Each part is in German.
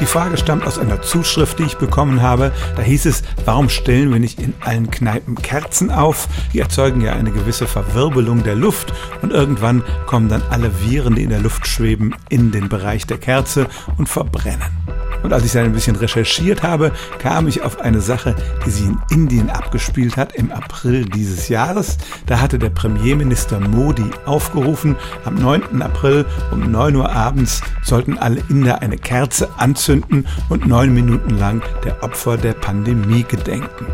Die Frage stammt aus einer Zuschrift, die ich bekommen habe. Da hieß es, warum stellen wir nicht in allen Kneipen Kerzen auf? Die erzeugen ja eine gewisse Verwirbelung der Luft und irgendwann kommen dann alle Viren, die in der Luft schweben, in den Bereich der Kerze und verbrennen. Und als ich dann ein bisschen recherchiert habe, kam ich auf eine Sache, die sich in Indien abgespielt hat im April dieses Jahres. Da hatte der Premierminister Modi aufgerufen, am 9. April um 9 Uhr abends sollten alle Inder eine Kerze anzünden und neun Minuten lang der Opfer der Pandemie gedenken.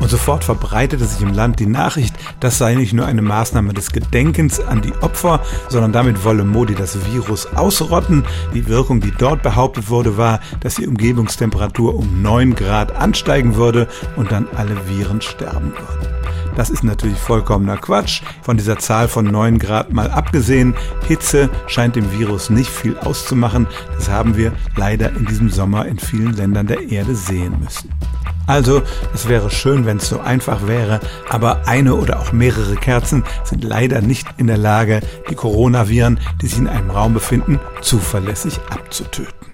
Und sofort verbreitete sich im Land die Nachricht, das sei nicht nur eine Maßnahme des Gedenkens an die Opfer, sondern damit wolle Modi das Virus ausrotten. Die Wirkung, die dort behauptet wurde, war, dass die Umgebungstemperatur um 9 Grad ansteigen würde und dann alle Viren sterben würden. Das ist natürlich vollkommener Quatsch. Von dieser Zahl von 9 Grad mal abgesehen, Hitze scheint dem Virus nicht viel auszumachen. Das haben wir leider in diesem Sommer in vielen Ländern der Erde sehen müssen. Also, es wäre schön, wenn es so einfach wäre, aber eine oder auch mehrere Kerzen sind leider nicht in der Lage, die Coronaviren, die sich in einem Raum befinden, zuverlässig abzutöten.